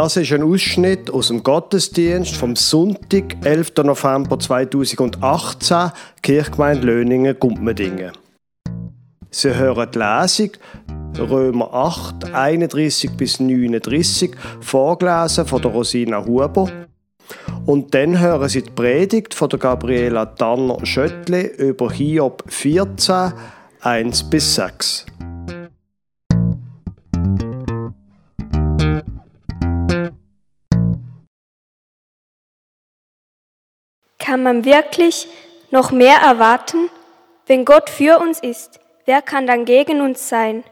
Das ist ein Ausschnitt aus dem Gottesdienst vom Sonntag, 11. November 2018, Kirchgemeinde Löningen, Gumpmedingen. Sie hören die Lesung Römer 8, 31 bis 39, vorgelesen von der Rosina Huber. Und dann hören Sie die Predigt von der Gabriela Tanner-Schöttli über Hiob 14, 1 bis 6. Kann man wirklich noch mehr erwarten? Wenn Gott für uns ist, wer kann dann gegen uns sein?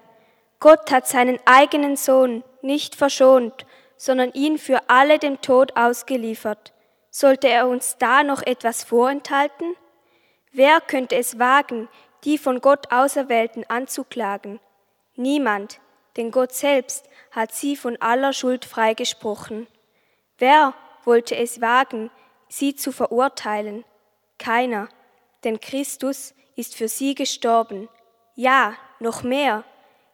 Gott hat seinen eigenen Sohn nicht verschont, sondern ihn für alle dem Tod ausgeliefert. Sollte er uns da noch etwas vorenthalten? Wer könnte es wagen, die von Gott Auserwählten anzuklagen? Niemand, denn Gott selbst hat sie von aller Schuld freigesprochen. Wer wollte es wagen, sie zu verurteilen? Keiner, denn Christus ist für sie gestorben. Ja, noch mehr.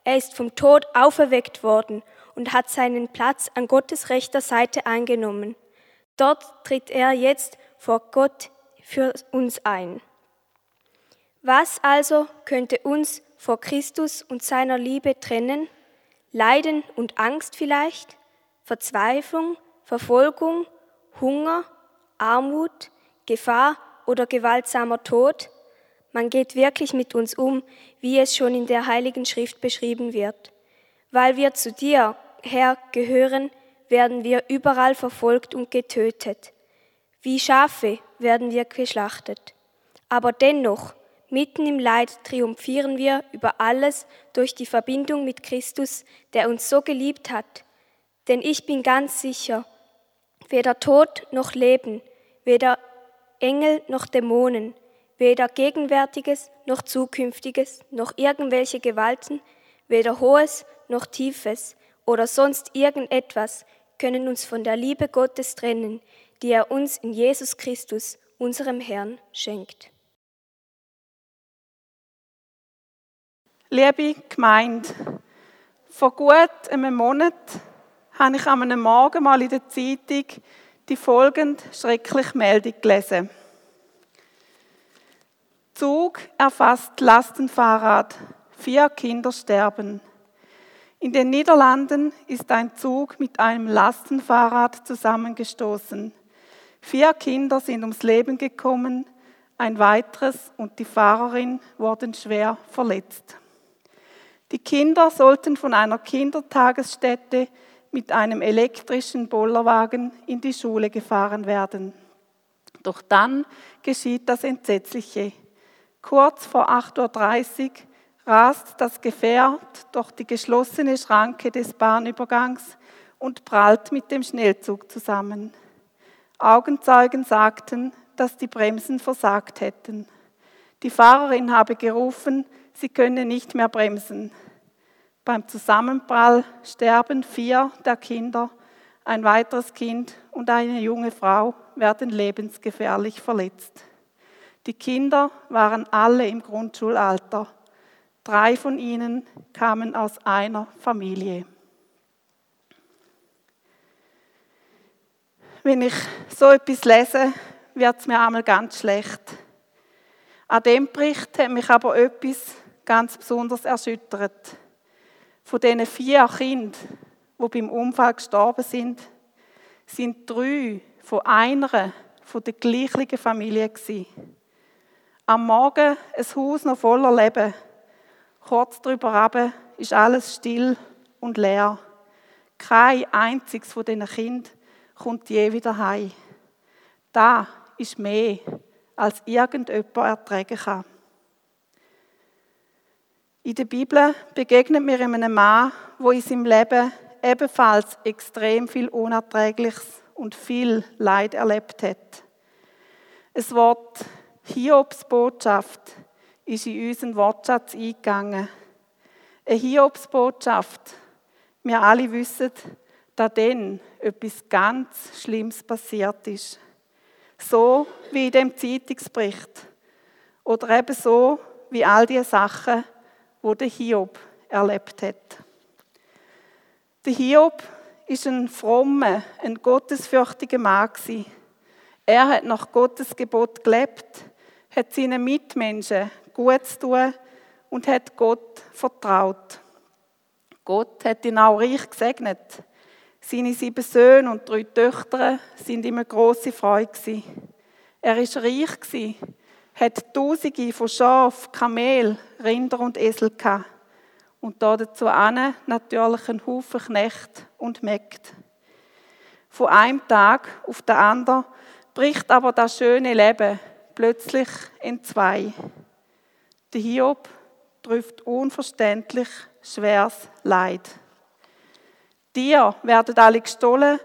Er ist vom Tod auferweckt worden und hat seinen Platz an Gottes rechter Seite eingenommen. Dort tritt er jetzt vor Gott für uns ein. Was also könnte uns vor Christus und seiner Liebe trennen? Leiden und Angst vielleicht? Verzweiflung, Verfolgung, Hunger, Armut, Gefahr oder gewaltsamer Tod? Man geht wirklich mit uns um, wie es schon in der Heiligen Schrift beschrieben wird. Weil wir zu dir, Herr, gehören, werden wir überall verfolgt und getötet. Wie Schafe werden wir geschlachtet. Aber dennoch, mitten im Leid triumphieren wir über alles durch die Verbindung mit Christus, der uns so geliebt hat. Denn ich bin ganz sicher, weder Tod noch Leben, weder Engel noch Dämonen, weder Gegenwärtiges noch Zukünftiges, noch irgendwelche Gewalten, weder Hohes noch Tiefes oder sonst irgendetwas können uns von der Liebe Gottes trennen, die er uns in Jesus Christus, unserem Herrn, schenkt. Liebe Gemeinde, vor gut einem Monat habe ich einem Morgen mal in der Zeitung die folgende schreckliche Meldung gelesen. Zug erfasst Lastenfahrrad. Vier Kinder sterben. In den Niederlanden ist ein Zug mit einem Lastenfahrrad zusammengestoßen. Vier Kinder sind ums Leben gekommen, ein weiteres und die Fahrerin wurden schwer verletzt. Die Kinder sollten von einer Kindertagesstätte mit einem elektrischen Bollerwagen in die Schule gefahren werden. Doch dann geschieht das Entsetzliche. Kurz vor 8.30 Uhr rast das Gefährt durch die geschlossene Schranke des Bahnübergangs und prallt mit dem Schnellzug zusammen. Augenzeugen sagten, dass die Bremsen versagt hätten. Die Fahrerin habe gerufen, sie könne nicht mehr bremsen. Beim Zusammenprall sterben vier der Kinder, ein weiteres Kind und eine junge Frau werden lebensgefährlich verletzt. Die Kinder waren alle im Grundschulalter. Drei von ihnen kamen aus einer Familie. Wenn ich so etwas lese, wird es mir einmal ganz schlecht. An dem Bericht hat mich aber etwas ganz besonders erschüttert. Von diesen vier Kindern, die beim Unfall gestorben sind, sind drei von einer von der gleichen Familie gewesen. Am Morgen ein Haus noch voller Leben. Kurz darüber ab ist alles still und leer. Kein einziges von diesen Kindern kommt je wieder heim. Da ist mehr, als irgendjemand ertragen kann. In der Bibel begegnet mir einem Mann, wo in seinem Leben ebenfalls extrem viel Unerträgliches und viel Leid erlebt hat. Es wird Hiobs Botschaft ist in unseren Wortschatz eingegangen. Eine Hiobs-Botschaft. Wir alle wissen, dass dann etwas ganz Schlimmes passiert ist. So wie in dem Zeitungsbericht. Oder eben so wie all die Sachen, wo der Hiob erlebt hat. Der Hiob ist ein frommer, ein gottesfürchtiger Mann. Er hat nach Gottes Gebot gelebt, hat seinen Mitmenschen gut zu tun und hat Gott vertraut. Gott hat ihn auch reich gesegnet. Seine sieben Söhne und drei Töchter sind ihm eine grosse Freude Er war reich hat Tausende von Schafen, Kamel, Rinder und Esel gehabt. Und dazu natürlich einen Haufen Knecht und Mägd. Von einem Tag auf den anderen bricht aber das schöne Leben plötzlich in zwei. Der Hiob trifft unverständlich schweres Leid. Tiere werden alle gestohlen,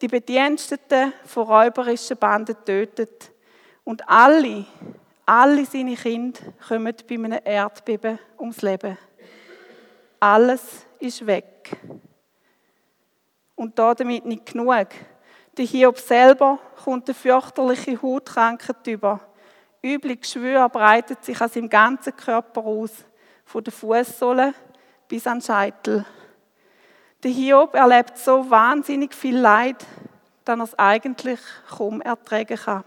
die Bediensteten von räuberischen Banden tötet und alle, alle seine Kinder kommen bei einem Erdbeben ums Leben. Alles ist weg. Und damit nicht genug. Der Hiob selber kommt eine fürchterliche Hautkrankheit über. Üble Geschwür breitet sich aus seinem ganzen Körper aus, von der Fußsohle bis an den Scheitel. Der Hiob erlebt so wahnsinnig viel Leid, dass er es eigentlich kaum ertragen kann.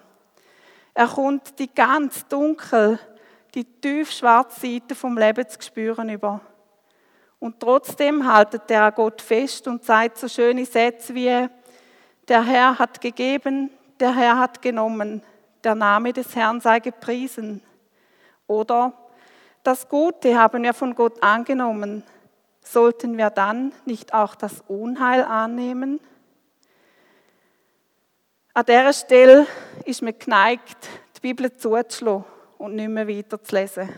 Er kommt die ganz dunkel, die tief schwarze Seite vom Leben zu spüren über. Und trotzdem haltet er Gott fest und sagt so schöne Sätze wie, der Herr hat gegeben, der Herr hat genommen, der Name des Herrn sei gepriesen. Oder, das Gute haben wir von Gott angenommen, sollten wir dann nicht auch das Unheil annehmen? An dieser Stelle ist mir geneigt, die Bibel zuzuschlagen und nicht mehr weiterzulesen.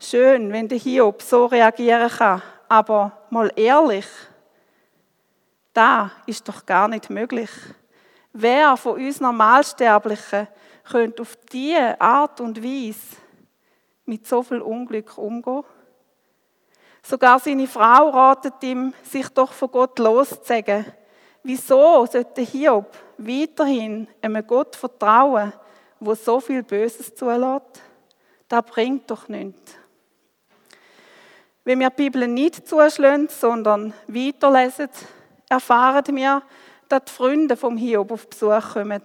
Schön, wenn der Hiob so reagieren kann, aber mal ehrlich, da ist doch gar nicht möglich. Wer von uns Normalsterblichen könnte auf diese Art und Weise mit so viel Unglück umgehen? Sogar seine Frau ratet ihm, sich doch von Gott loszusagen. Wieso sollte Hiob weiterhin einem Gott vertrauen, wo so viel Böses zulässt? Das bringt doch nichts. Wenn wir die Bibel nicht zuschlagen, sondern weiterlesen, erfahren wir, dass die Freunde vom Hiob auf Besuch kommen,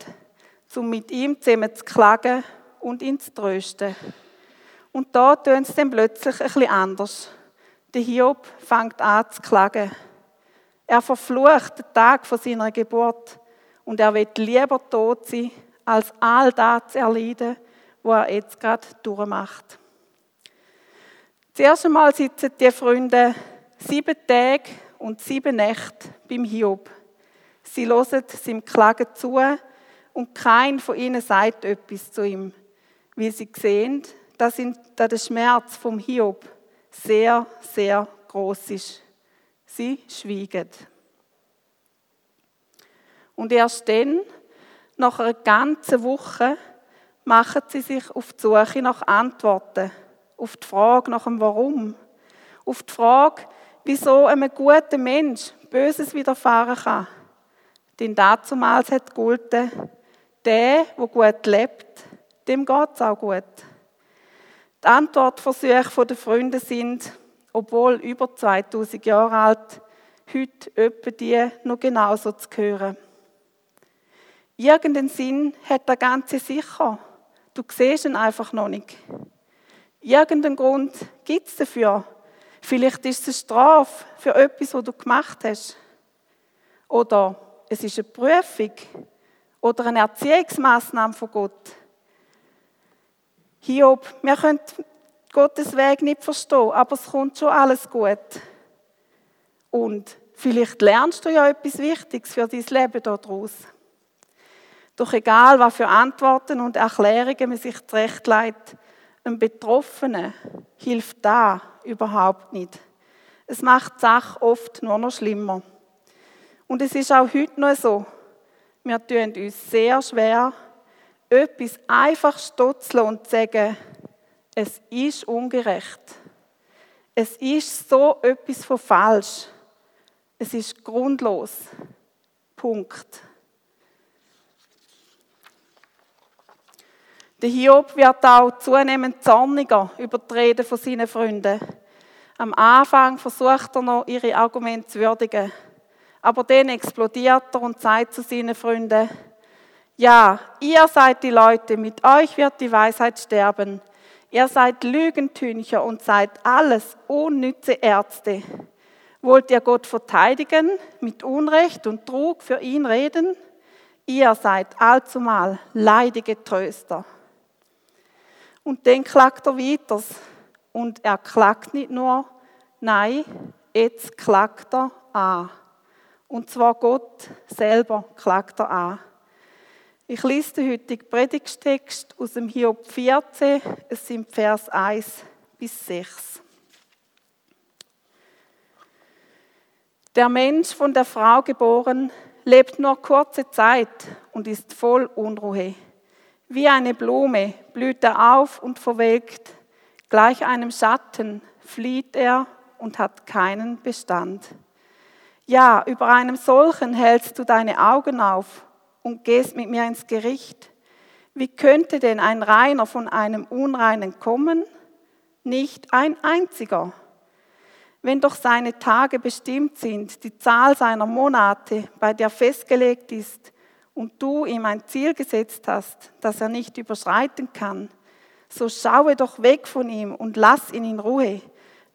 um mit ihm zusammen zu klagen und ihn zu trösten. Und da tun sie dann plötzlich ein bisschen anders. Der Hiob fängt an zu klagen. Er verflucht den Tag von seiner Geburt und er wird lieber tot sein, als all das zu erleiden, was er jetzt gerade durchmacht. Zuerst einmal sitzen die Freunde sieben Tage und sieben Nächte beim Hiob. Sie hören seinem Klagen zu und kein von ihnen sagt etwas zu ihm, weil sie sehen, dass der Schmerz vom Hiob sehr, sehr groß ist. Sie schweigen. Und erst dann, nach einer ganzen Woche, machen sie sich auf die Suche nach Antworten, auf die Frage nach dem Warum, auf die Frage, wieso einem guten Mensch Böses widerfahren kann. Denn dazumals hat gegolten, der, der gut lebt, dem geht es auch gut. Die Antwortversuche der Freunde sind, obwohl über 2000 Jahre alt, heute etwa die noch genauso zu hören. Irgendeinen Sinn hat der Ganze sicher. Du siehst ihn einfach noch nicht. Irgendeinen Grund gibt es dafür. Vielleicht ist es eine Strafe für etwas, was du gemacht hast. Oder es ist eine Prüfung oder eine Erziehungsmaßnahme von Gott. Hiob, wir können Gottes Weg nicht verstehen, aber es kommt schon alles gut. Und vielleicht lernst du ja etwas Wichtiges für dein Leben daraus. Doch egal, was für Antworten und Erklärungen man sich zurechtlegt, einem Betroffenen hilft da überhaupt nicht. Es macht die Sache oft nur noch schlimmer. Und es ist auch heute noch so. Wir tun uns sehr schwer, etwas einfach stutzeln und sagen, es ist ungerecht. Es ist so etwas von falsch. Es ist grundlos. Punkt. Der Hiob wird auch zunehmend zorniger über die Reden von seinen Freunden. Am Anfang versucht er noch, ihre Argumente zu würdigen. Aber dann explodiert er und sagt zu seinen Freunden, ja, ihr seid die Leute, mit euch wird die Weisheit sterben. Ihr seid Lügentüncher und seid alles unnütze Ärzte. Wollt ihr Gott verteidigen, mit Unrecht und Trug für ihn reden? Ihr seid allzumal leidige Tröster. Und dann klagt er weiter. Und er klagt nicht nur, nein, jetzt klagt er an. Und zwar Gott selber klagt er an. Ich lese den heutigen Predigtext aus dem Hiob 14, es sind Vers 1 bis 6. Der Mensch von der Frau geboren lebt nur kurze Zeit und ist voll Unruhe. Wie eine Blume blüht er auf und verwelkt, gleich einem Schatten flieht er und hat keinen Bestand. Ja, über einem solchen hältst du deine Augen auf und gehst mit mir ins Gericht. Wie könnte denn ein Reiner von einem Unreinen kommen? Nicht ein einziger. Wenn doch seine Tage bestimmt sind, die Zahl seiner Monate, bei der festgelegt ist, und du ihm ein Ziel gesetzt hast, das er nicht überschreiten kann, so schaue doch weg von ihm und lass ihn in Ruhe,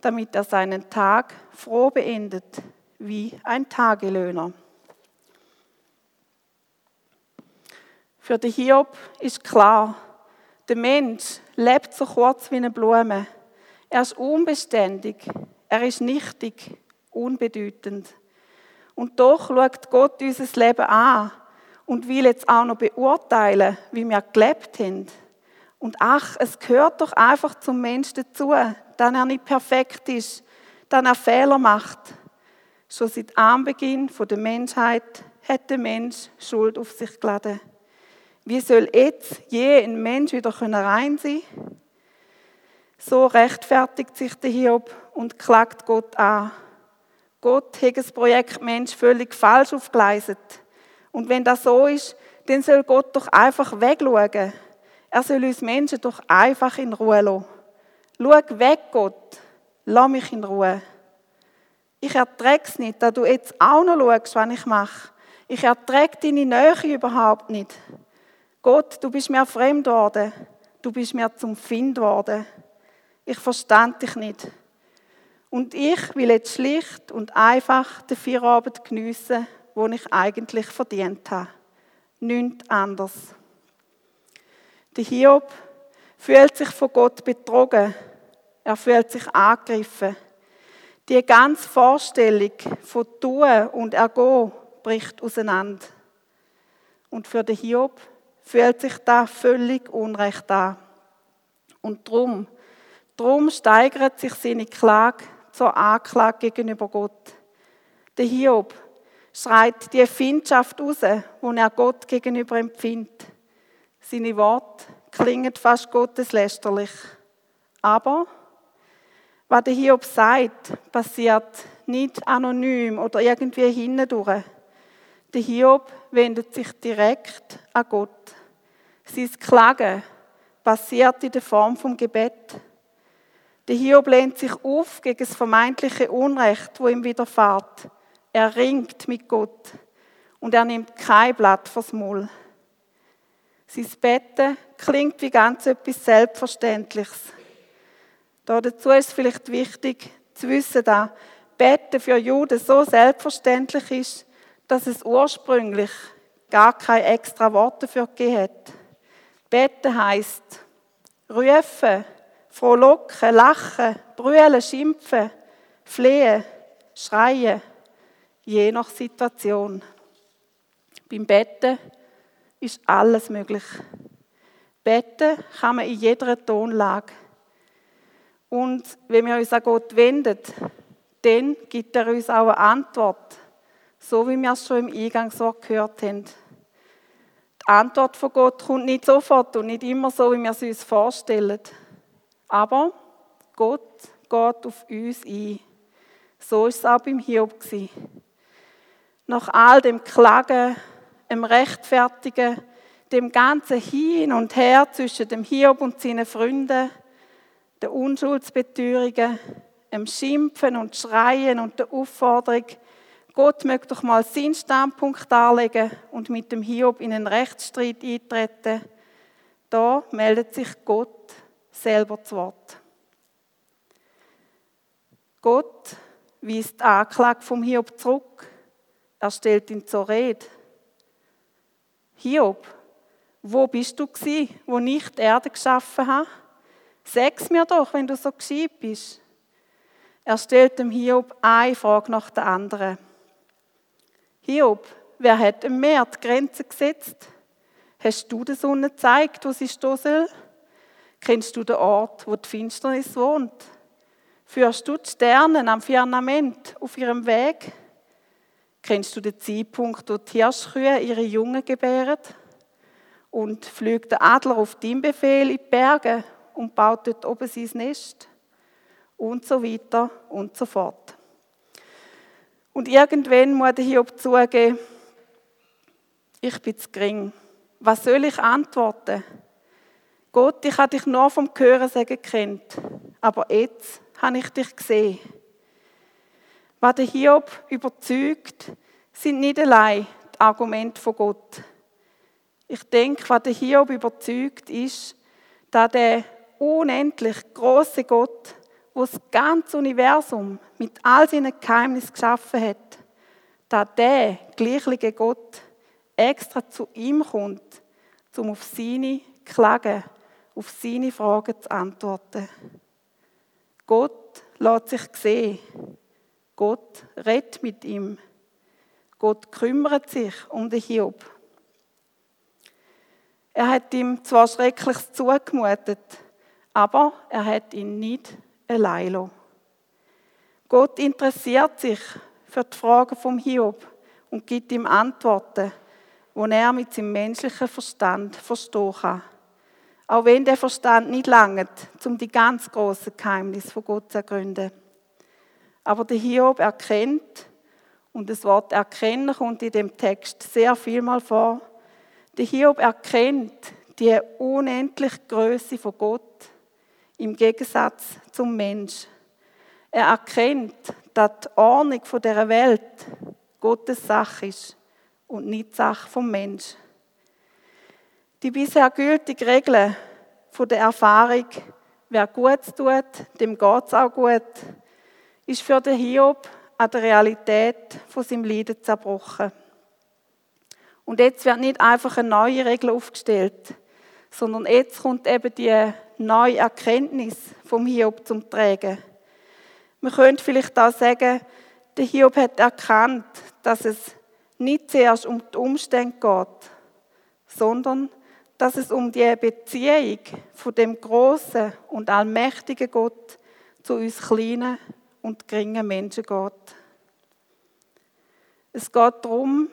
damit er seinen Tag froh beendet wie ein Tagelöhner. Für den Hiob ist klar, der Mensch lebt so kurz wie eine Blume. Er ist unbeständig, er ist nichtig, unbedeutend. Und doch schaut Gott unser Leben an und will jetzt auch noch beurteilen, wie wir gelebt haben. Und ach, es gehört doch einfach zum Menschen dazu, dass er nicht perfekt ist, dass er Fehler macht, Schon seit Anbeginn der Menschheit hat der Mensch Schuld auf sich geladen. Wie soll jetzt je ein Mensch wieder rein sein So rechtfertigt sich der Hiob und klagt Gott an. Gott hat das Projekt Mensch völlig falsch aufgeleistet. Und wenn das so ist, dann soll Gott doch einfach wegschauen. Er soll uns Menschen doch einfach in Ruhe lassen. Schau weg, Gott. Lass mich in Ruhe. Ich ertrage es nicht, dass du jetzt auch noch schaust, was ich mache. Ich ertrage deine Nähe überhaupt nicht. Gott, du bist mir fremd worden. Du bist mir zum Find worden. Ich verstand dich nicht. Und ich will jetzt schlicht und einfach den Feierabend geniessen, den ich eigentlich verdient habe. Nichts anders. Der Hiob fühlt sich von Gott betrogen. Er fühlt sich angegriffen. Die ganze Vorstellung von Tun und Ergo bricht auseinander. Und für den Hiob fühlt sich da völlig unrecht an. Und drum, drum steigert sich seine Klage zur Anklage gegenüber Gott. Der Hiob schreit die Findschaft raus, die er Gott gegenüber empfindet. Seine Worte klingen fast gotteslästerlich. Aber was der Hiob sagt, passiert nicht anonym oder irgendwie hindurch. Der Hiob wendet sich direkt an Gott. Sein Klagen passiert in der Form vom Gebet. Der Hiob lehnt sich auf gegen das vermeintliche Unrecht, wo ihm widerfährt. Er ringt mit Gott und er nimmt kein Blatt fürs Maul. Sein Betten klingt wie ganz etwas Selbstverständliches. Dazu ist es vielleicht wichtig zu wissen, dass Betten für Juden so selbstverständlich ist, dass es ursprünglich gar keine extra Worte dafür gegeben hat. Betten heisst rufen, frohlocken, lachen, brüllen, schimpfen, flehen, schreien, je nach Situation. Beim Betten ist alles möglich. Betten kann man in jeder Tonlage. Und wenn wir uns an Gott wenden, dann gibt er uns auch eine Antwort, so wie wir es schon im Eingangswort gehört haben. Die Antwort von Gott kommt nicht sofort und nicht immer so, wie wir es uns vorstellen. Aber Gott geht auf uns ein. So war es auch beim Hiob. Nach all dem Klagen, dem Rechtfertigen, dem ganzen Hin und Her zwischen dem Hiob und seinen Freunden, der Unschuldsbeteuerungen, dem Schimpfen und Schreien und der Aufforderung, Gott möchte doch mal seinen Standpunkt darlegen und mit dem Hiob in einen Rechtsstreit eintreten. Da meldet sich Gott selber zu Wort. Gott weist die Anklage vom Hiob zurück. Er stellt ihn zur Rede. Hiob, wo bist du gsi, wo nicht die Erde geschaffen habe? Sag's mir doch, wenn du so gescheit bist. Er stellt dem Hiob eine Frage nach der anderen. Hiob, wer hat im Meer die Grenze gesetzt? Hast du der Sonne gezeigt, wo sie stehen soll? Kennst du den Ort, wo die Finsternis wohnt? Führst du die Sterne am Firmament auf ihrem Weg? Kennst du den Zeitpunkt, wo die Hirschkühe ihre Jungen gebären? Und fliegt der Adler auf deinen Befehl in die Berge und baut dort oben sein Nest? Und so weiter und so fort. Und irgendwann muss der Hiob zugeben, ich bin zu gering. Was soll ich antworten? Gott, ich habe dich nur vom Hören sagen aber jetzt habe ich dich gesehen. Was der Hiob überzeugt, sind nicht allein die Argumente von Gott. Ich denke, was der Hiob überzeugt, ist, dass der unendlich große Gott, der das ganze Universum mit all seinen Geheimnissen geschaffen hat, dass der gleiche Gott extra zu ihm kommt, um auf seine Klagen, auf seine Fragen zu antworten. Gott lässt sich sehen. Gott redet mit ihm. Gott kümmert sich um den Hiob. Er hat ihm zwar Schreckliches zugemutet, aber er hat ihn nicht allein lassen. Gott interessiert sich für die Fragen vom Hiob und gibt ihm Antworten, die er mit seinem menschlichen Verstand verstehen kann. Auch wenn der Verstand nicht langt, um die ganz großen Geheimnisse von Gott zu ergründen. Aber der Hiob erkennt, und das Wort erkennen kommt in dem Text sehr viel mal vor, der Hiob erkennt die unendliche Größe von Gott im Gegensatz zum Mensch. Er erkennt, dass die Ordnung dieser Welt Gottes Sache ist und nicht die Sache vom Mensch. Die bisher gültige Regel der Erfahrung, wer gut tut, dem geht es auch gut, ist für den Hiob an der Realität von seinem Leiden zerbrochen. Und jetzt wird nicht einfach eine neue Regel aufgestellt, sondern jetzt kommt eben die neue Erkenntnis vom Hiob zum Tragen. Man könnte vielleicht auch sagen, der Hiob hat erkannt, dass es nicht zuerst um die Umstände geht, sondern dass es um die Beziehung von dem großen und allmächtigen Gott zu uns kleinen und geringen Menschen geht. Es geht darum,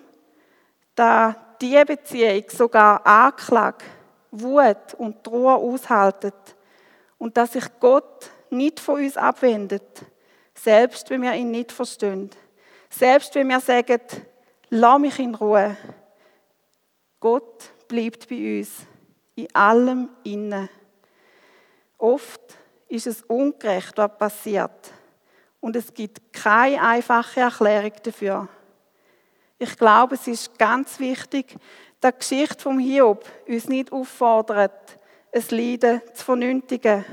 dass diese Beziehung sogar Anklage, Wut und Trauer aushaltet und dass sich Gott nicht von uns abwendet, selbst wenn wir ihn nicht verstehen. Selbst wenn wir sagen, lass mich in Ruhe. Gott bleibt bei uns, in allem inne. Oft ist es ungerecht, was passiert. Und es gibt keine einfache Erklärung dafür. Ich glaube, es ist ganz wichtig, die Geschichte vom Hiob uns nicht auffordert, es Leiden zu vernünftigen,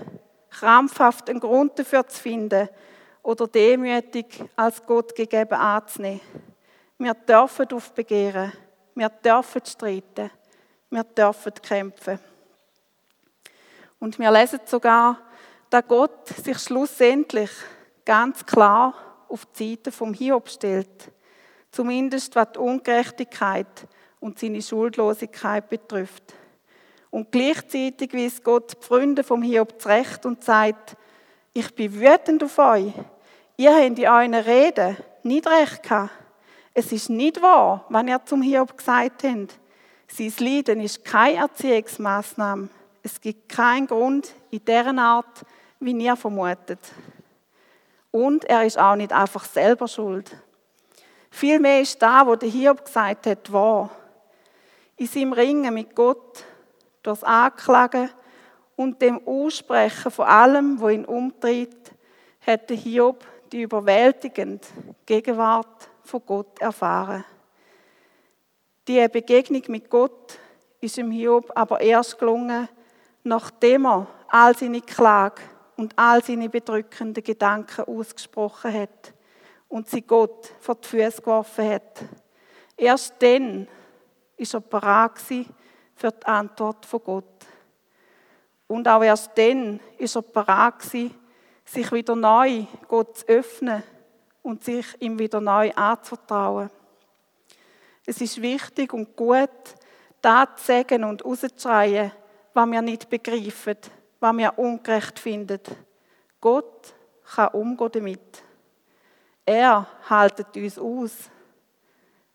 krampfhaft einen Grund dafür zu finden oder demütig als Gott gegeben anzunehmen. Wir dürfen aufbegehren, wir dürfen streiten, wir dürfen kämpfen. Und wir lesen sogar, dass Gott sich schlussendlich ganz klar auf die Seite vom Hiob stellt. Zumindest was die Ungerechtigkeit und seine Schuldlosigkeit betrifft. Und gleichzeitig wies Gott die Freunde vom Hiob zurecht und sagt, ich bin wütend auf euch. Ihr habt in euren Reden nicht recht gehabt. Es ist nicht wahr, wenn ihr zum Hiob gesagt habt, sein Leiden ist keine Erziehungsmaßnahme. Es gibt keinen Grund in dieser Art, wie ihr vermutet. Und er ist auch nicht einfach selber schuld. Vielmehr ist da, wo der Hiob gesagt hat, wahr. In seinem Ringen mit Gott, durchs Anklagen und dem Aussprechen von allem, wo ihn umtritt, hat der Hiob die überwältigende Gegenwart von Gott erfahren. Die Begegnung mit Gott ist im Hiob aber erst gelungen, nachdem er all seine Klage und all seine bedrückenden Gedanken ausgesprochen hat und sie Gott vor die Füße geworfen hat. Erst dann ist er bereit für die Antwort von Gott. Und auch erst dann ist er bereit sich wieder neu Gott zu öffnen und sich ihm wieder neu anzuvertrauen. Es ist wichtig und gut, das zu sagen und rauszuschreien, was wir nicht begreifen, was wir ungerecht finden. Gott kann umgehen damit. Er haltet uns aus.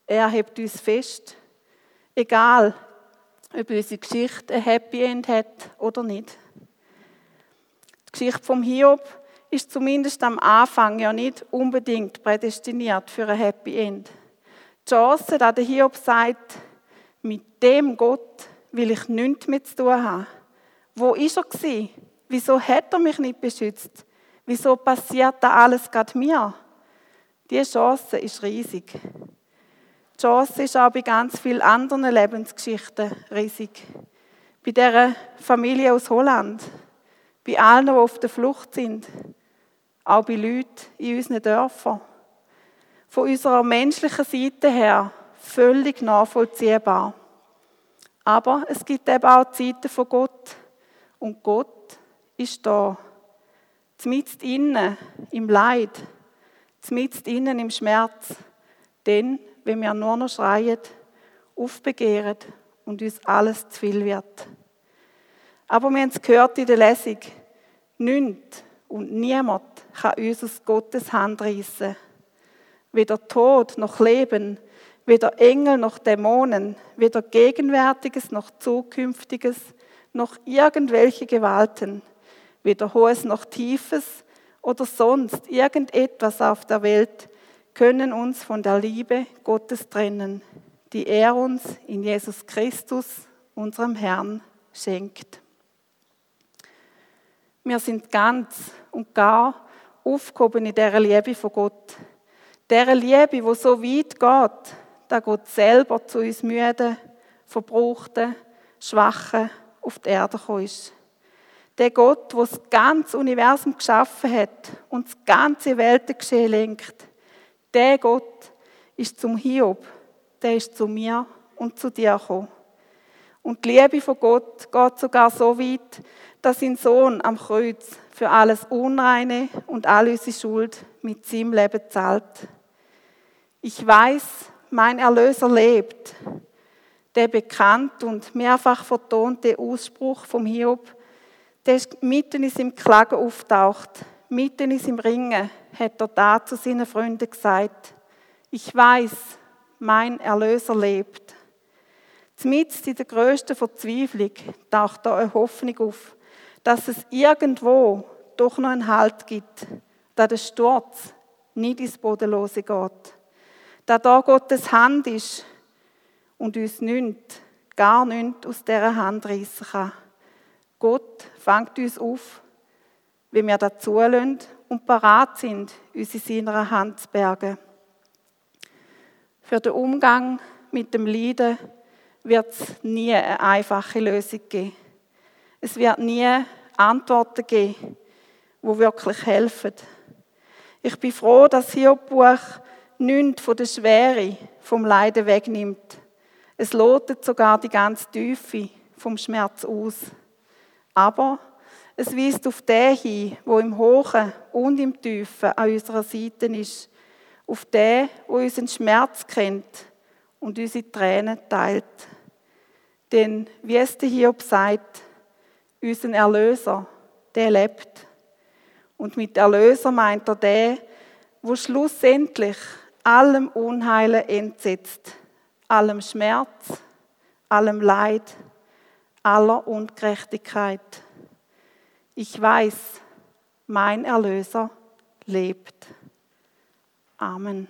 Er hebt uns fest. Egal, ob unsere Geschichte ein Happy End hat oder nicht. Die Geschichte vom Hiob ist zumindest am Anfang ja nicht unbedingt prädestiniert für ein Happy End. Die Chance, dass der Hiob sagt, mit dem Gott will ich nichts mehr zu tun haben. Wo ist er gewesen? Wieso hat er mich nicht beschützt? Wieso passiert da alles gerade mir? Die Chance ist riesig. Die Chance ist auch bei ganz vielen anderen Lebensgeschichten riesig. Bei der Familie aus Holland, bei allen, die auf der Flucht sind, auch bei Leuten in unseren Dörfern. Von unserer menschlichen Seite her völlig nachvollziehbar. Aber es gibt eben auch Zeiten von Gott. Und Gott ist da. Zmitzt innen im Leid, zmitzt innen im Schmerz. Denn, wenn wir nur noch schreien, aufbegehren und uns alles zu viel wird. Aber wir haben es gehört in der Lesung. Nichts und niemand kann uns aus Gottes Hand reissen. Weder Tod noch Leben, weder Engel noch Dämonen, weder Gegenwärtiges noch Zukünftiges, noch irgendwelche Gewalten, weder Hohes noch Tiefes oder sonst irgendetwas auf der Welt können uns von der Liebe Gottes trennen, die er uns in Jesus Christus, unserem Herrn, schenkt. Wir sind ganz und gar aufgehoben in dieser Liebe von Gott. Dieser Liebe, wo so weit geht, dass Gott selber zu uns müden, verbrauchten, schwachen auf die Erde gekommen ist. Der Gott, der das ganze Universum geschaffen hat und das ganze Weltengeschehen lenkt, der Gott ist zum Hiob, der ist zu mir und zu dir gekommen. Und die Liebe von Gott geht sogar so weit, dass sein Sohn am Kreuz für alles Unreine und all unsere Schuld mit seinem Leben zahlt. Ich weiß, mein Erlöser lebt. Der bekannt und mehrfach vertonte Ausspruch vom Hiob, der mitten in seinem Klagen auftaucht, mitten in seinem Ringen, hat er da zu seinen Freunden gesagt, ich weiß, mein Erlöser lebt. Zumindest in der größten Verzweiflung taucht da eine Hoffnung auf, dass es irgendwo doch noch einen Halt gibt, dass der Sturz nicht ins Bodenlose geht, dass da Gottes Hand ist und uns nichts, gar nichts aus dieser Hand reissen kann. Gott fängt uns auf, wie wir dazu lassen und parat sind, uns in seiner Hand zu bergen. Für den Umgang mit dem Leiden wird es nie eine einfache Lösung geben. Es wird nie Antworten geben, die wirklich helfen. Ich bin froh, dass hier Buch nichts von der Schwere vom Leiden wegnimmt. Es lotet sogar die ganze Tiefe vom Schmerz aus. Aber es weist auf den hin, wo im Hohen und im Tiefen an unserer Seite ist. Auf den, wo unseren Schmerz kennt und unsere Tränen teilt. Denn, wie es der Hiob sagt, unseren Erlöser, der lebt. Und mit Erlöser meint er der, wo schlussendlich allem Unheilen entsetzt, allem Schmerz, allem Leid, aller Ungerechtigkeit. Ich weiß, mein Erlöser lebt. Amen.